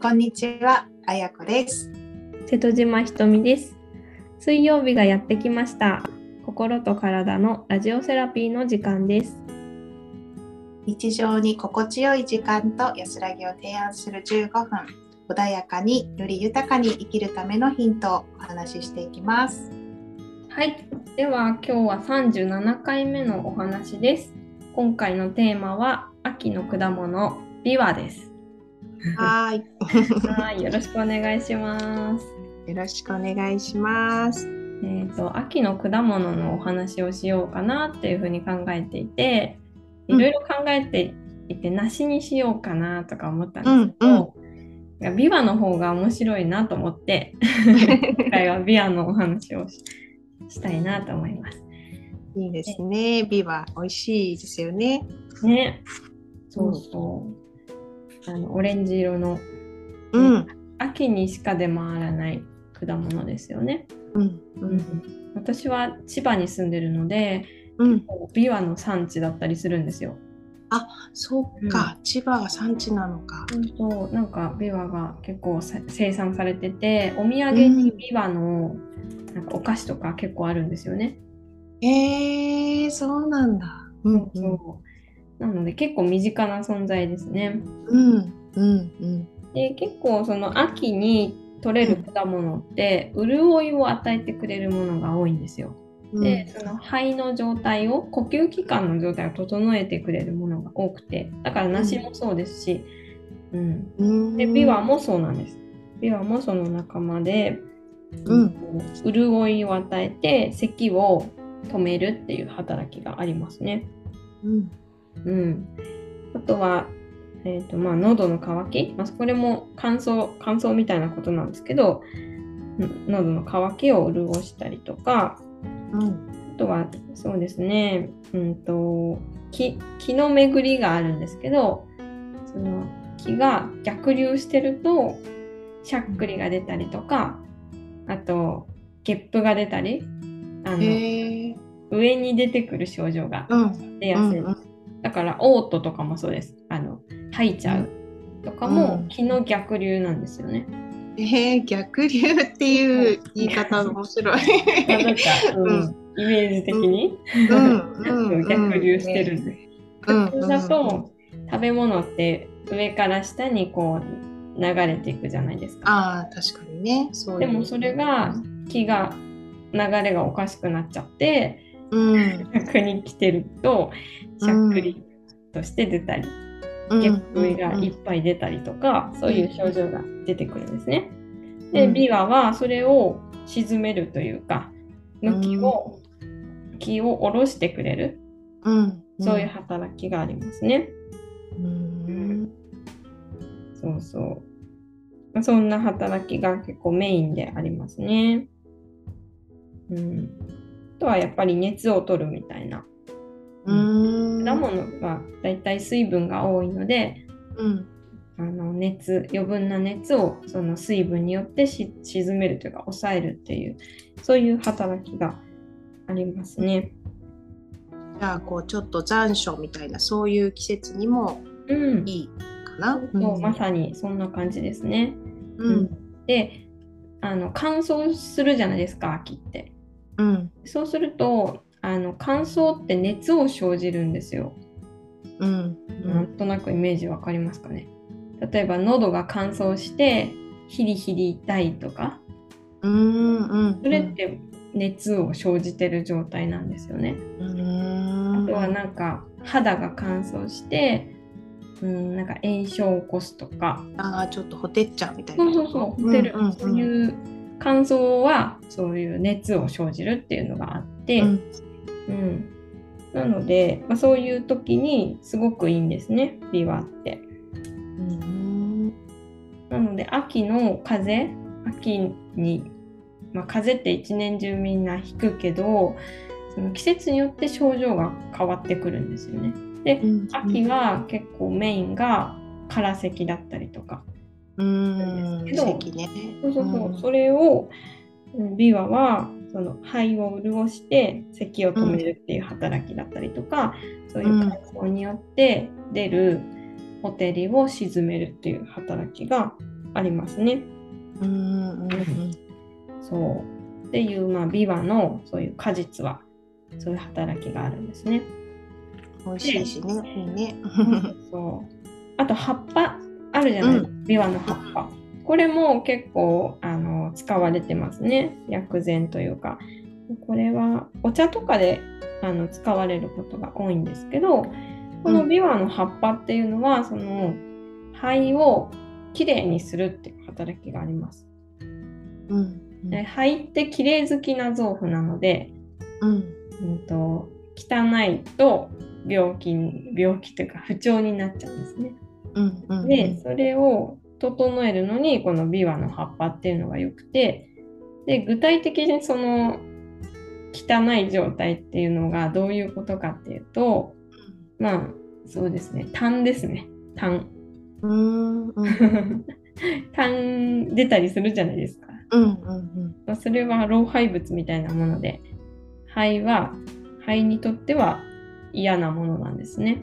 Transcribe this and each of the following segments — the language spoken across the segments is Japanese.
こんにちは、あやこです。瀬戸島ひとみです。水曜日がやってきました。心と体のラジオセラピーの時間です。日常に心地よい時間と安らぎを提案する15分、穏やかにより豊かに生きるためのヒントをお話ししていきます。はい。では今日は37回目のお話です。今回のテーマは秋の果物ビワです。はーい。はい。よろしくお願いします。よろしくお願いします。えっ、と秋の果物のお話をしようかなっていうふうに考えていて、いろいろ考えていて梨にしようかなとか思ったんですけど、いやビワの方が面白いなと思って 今回はビワのお話をししたいなと思います。いいですね。ビワ、美味しいですよね。ね、そうそう。あのオレンジ色のうん。秋にしか出回らない果物ですよね。うん。う。うんん、私は千葉に住んでるので、うん。ビワの産地だったりするんですよ。そっか、千葉が産地なのか。そうなんかビワが結構さ生産されててお土産にビワのなんかお菓子とか結構あるんですよね。へえー、そうなんだ。うん。そうなので結構身近な存在ですね。うん。うん。うん。で結構その秋に取れる果物って潤いを与えてくれるものが多いんですよ。うん。でその肺の状態を呼吸器官の状態を整えてくれるものが多くてだから梨もそうですし、うん、うん。でビワもそうなんです。ビワもその仲間で、うん潤いを与えて咳を止めるっていう働きがありますね。うん。うん、あとは、えーとまあ、喉の渇き、まあ、これも乾燥乾燥みたいなことなんですけど、うん喉の渇きを潤したりとかうん。あとはそうですね、うん、と気気の巡りがあるんですけどその気が逆流してるとしゃっくりが出たりとかあとゲップが出たりあの。上に出てくる症状がうん。出やすいです。だから嘔吐とかもそうです。あの吐いちゃうとかもうん気の逆流なんですよね。えー、逆流っていう言い方面白い。なんか、うんうんイメージ的に、うんうん逆流してるんです。うん普通だと食べ物って上から下にこう流れていくじゃないですか。ああ確かにね。でもそれが気が流れがおかしくなっちゃってうん逆に来てるとしゃっくりとして出たり、ゲップがいっぱい出たりとか、そういう症状が出てくるんですね。で、うんビワはそれを沈めるというか、向きを、気を下ろしてくれる、うんそういう働きがありますね。うんそうそう。まあそんな働きが結構メインでありますね。うん。あとはやっぱり熱を取るみたいな。うん果物はだいたい水分が多いので、うんあの熱余分な熱をその水分によってし沈めるというか抑えるっていうそういう働きがありますね。じゃあこうちょっと残暑みたいなそういう季節にもうん、いいかな？そうまさにそんな感じですね。うんであの乾燥するじゃないですか秋って。うん。そうするとあの乾燥って熱を生じるんですよ。うん。なんとなくイメージわかりますかね。例えば喉が乾燥してヒリヒリ痛いとか。うんうんそれって熱を生じてる状態なんですよね。うん。あとはなんか肌が乾燥して、うん、なんか炎症を起こすとか、ああちょっとほてっちゃうみたいな。そうそうそう、ホテル、うんうんうん。そういう乾燥はそういう熱を生じるっていうのがあって、うんうんなので、まあ、そういう時にすごくいいんですね、ビワって。うんなので秋の風邪、秋に、まあ、風邪って一年中みんなひくけど、その季節によって症状が変わってくるんですよね。で、うん秋は結構メインが空咳だったりとか。うん。ですけど咳ね。そうそうそう、ん。それをうんビワはその肺を潤して咳を止めるっていう働きだったりとか、そういう乾燥によって出るホテリを沈めるっていう働きがありますね。うんうんうん。そう。っていう、まあ、ビワのそういう果実はそういう働きがあるんですね。美味しいしね、いいね。そう。あと葉っぱあるじゃない、うビワの葉っぱ。これも結構あの使われてますね薬膳というか。これはお茶とかであの使われることが多いんですけどこのビワの葉っぱっていうのはその肺をきれいにするっていう働きがあります。うんで肺ってきれい好きな臓腑なので、うんうん、と汚いと病気に病気というか不調になっちゃうんですね。うんうんでそれを整えるのにこのビワの葉っぱっていうのが良くてで具体的にその汚い状態っていうのがどういうことかっていうとまあそうですね。痰ですね。痰。うんうん。出たりするじゃないですか。うんうんまあそれは老廃物みたいなもので肺は肺にとっては嫌なものなんですね。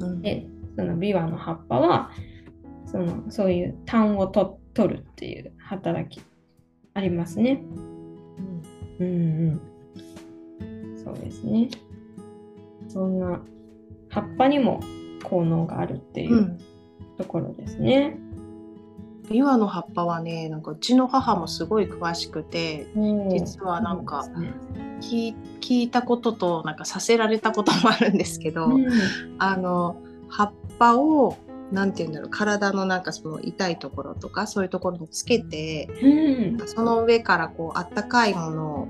うん。でそのビワの葉っぱはそのそういう痰をと取るっていう働きありますね。うんうん。そうですね。そんな葉っぱにも効能があるっていううんところですね。ビワの葉っぱはねなんかうちの母もすごい詳しくて実はなんかね聞い聞いたこととなんかさせられたこともあるんですけど、うんあの葉っぱをなんて言うんだろう体のなんかその痛いところとかそういうところにつけてうん。その上からこうあったかいものを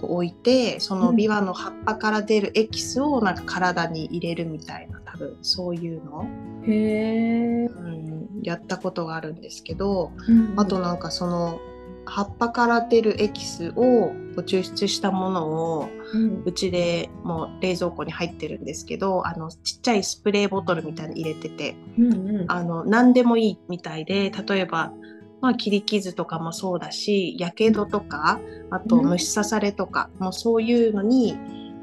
こう置いてそのビワの葉っぱから出るエキスをなんか体に入れるみたいな多分そういうの、へえ。うん、やったことがあるんですけどうん。あとなんかその葉っぱから出るエキスを抽出したものをうん。うちでもう冷蔵庫に入ってるんですけどあのちっちゃいスプレーボトルみたいに入れててうんうん。あの何でもいいみたいで例えば、まあ、切り傷とかもそうだしやけどとかあとうん。虫刺されとか、もうそういうのに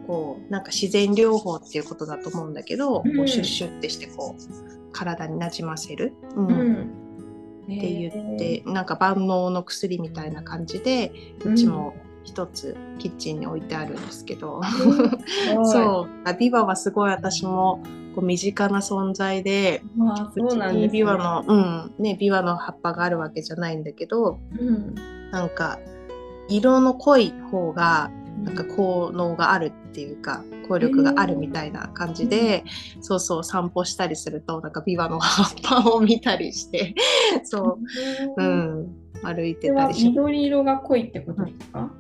こうなんか自然療法っていうことだと思うんだけど、うん。こうシュッシュッてしてこう体になじませる。うん。うんって言って、なんか万能の薬みたいな感じでうちも一つキッチンに置いてあるんですけど、うそう。あビバはすごい私もこう身近な存在でうちにビワの、うん。ね、ビワの葉っぱがあるわけじゃないんだけどうん、なんか色の濃い方がなんか効能があるっていうか効力があるみたいな感じで、そうそう散歩したりするとなんかビワの葉っぱを見たりして そう、うん、歩いてたりし緑色が濃いってことですか、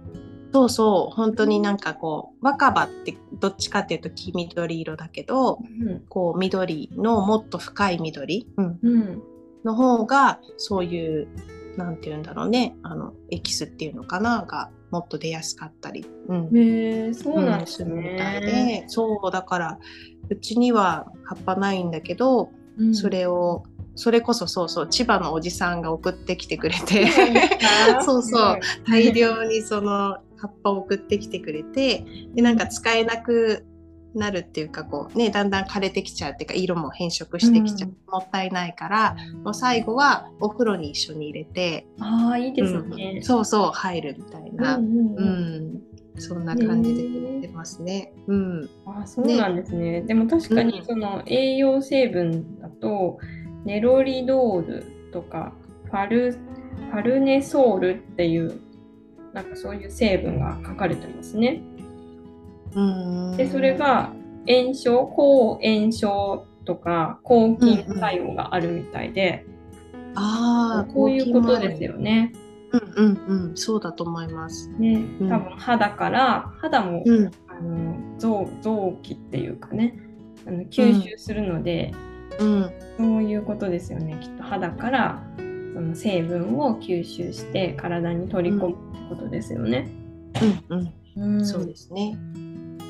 そうそう本当になんかこう若葉ってどっちかっていうと黄緑色だけどうん。こう緑のもっと深い緑、うん、うん。の方がそういうなんて言うんだろうね。あのエキスっていうのかながもっと出やすかったり、うん。へえそうなんですするみたいね。で。そうだからうちには葉っぱないんだけど、うん。それをそれこそそうそう千葉のおじさんが送ってきてくれて。そう そう大量にその葉っぱを送ってきてくれて。でなんか使えなくなるっていうかこうねだんだん枯れてきちゃうっていうか色も変色してきちゃう、うんもったいないからもう最後はお風呂に一緒に入れて、ああいいですうんね。そうそう入るみたいな、うんうんそんな感じでやってますね。うんあそうなんですね。でも確かうんにその栄養成分だと、ネロリドールとかファルファルネソールっていうなんかそういう成分が書かれてますね。うん。でそれが炎症抗炎症とか抗菌作用があるみたいで、ああこういうことですよね。うんうんうん。そうだと思います。ねうん。多分肌から肌も、うん。あの臓臓器っていうかねあの吸収するので、うん。そういうことですよねきっと肌からその成分を吸収して体に取り込むってことですよね。うんうん。うん。そうですね。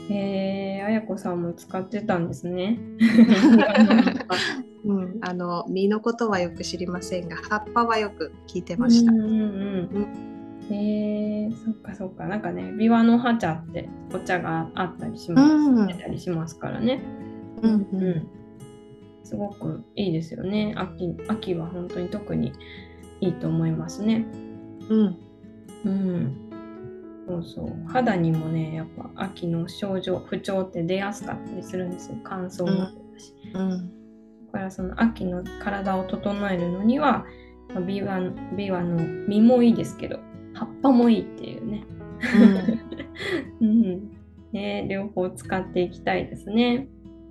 へえ、あやこさんも使ってたんですね。うん、あの実のことはよく知りませんが葉っぱはよく聞いてました。うんうんうん。へえ、そっかそっか。なんかね、ビワの葉茶ってお茶があったりします。うん出たりしますからね。うんうん。すごくいいですよね。秋秋は本当に特にいいと思いますね。うん。うん。そうそう。肌にもね、やっぱ秋の症状、不調って出やすかったりするんですよ。乾燥もあったし。うん。だからその秋の体を整えるのには、まあビワビワの実もいいですけど、葉っぱもいいっていうね。うん。ね、両方使っていきたいですね。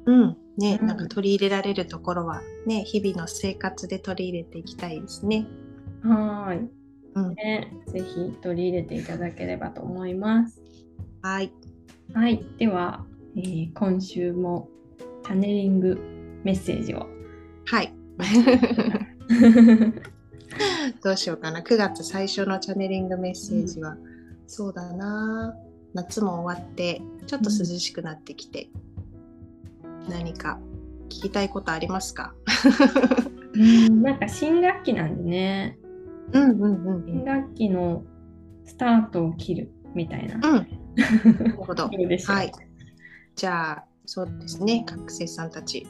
うん。ね、うんなんか取り入れられるところはね、日々の生活で取り入れていきたいですね。はーい。うん。ね、ぜひ取り入れていただければと思います。はい。はい。では、えー今週もチャネリングメッセージを。はい。どうしようかな。9月最初のチャネリングメッセージは、そうだな。夏も終わって、ちょっと涼しくなってきて、何か聞きたいことありますか？うんなんか新学期なんでね、うんうんうん新学期のスタートを切るみたいな。うん。なるほど。はい。じゃあ、そうですね。学生さんたち、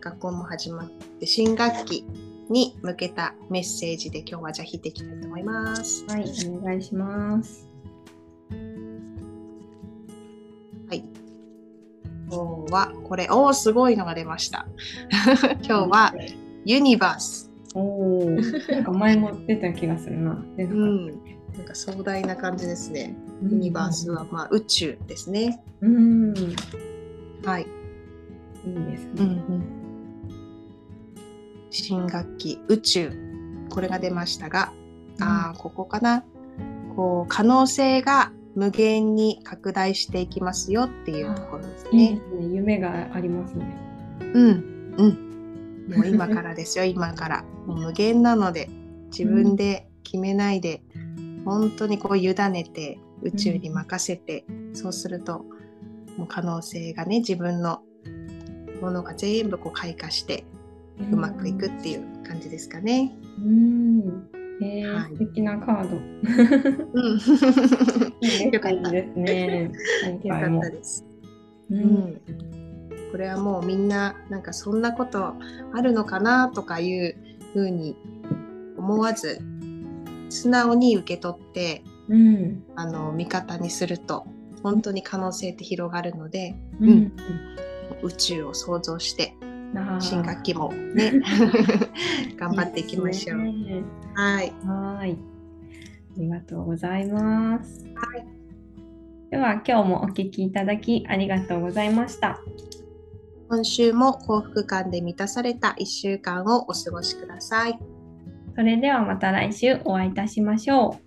学校も始まって、新学期に向けたメッセージで今日はじゃあ引いていきたいと思います。はい、お願いします。はい。今日はこれ、おお、すごいのが出ました。今日はユニバース。おお、なんか前も出た気がするな。出なかっうん。なんか壮大な感じですね。たユニバースは、まあ宇宙ですね。うん、はい。いいですね。うんうん。新学期宇宙これが出ましたが、ああここかな。こう可能性が無限に拡大していきますよっていうところですね。いいですね。夢がありますね。うんうん。もう今からですよ 今から。もう無限なので自分で決めないで、本当にこう委ねて宇宙に任せて、そうするともう可能性がね自分のものが全部こう開花してうまくいくっていう感じですかね。うん。えーはい素敵なカード。うん、よかったですね。今よかった。です。ううんん、これはもうみんななんかそんなことあるのかなとかいうふうに思わず素直に受け取ってうん。あの味方にすると本当に可能性って広がるのでうん。うん。宇宙を想像して新学期もね 頑張っていきましょう。いいねはい、はい。ありがとうございます。はいでは今日もお聞きいただきありがとうございました。今週も幸福感で満たされた1週間をお過ごしください。それではまた来週お会いいたしましょう。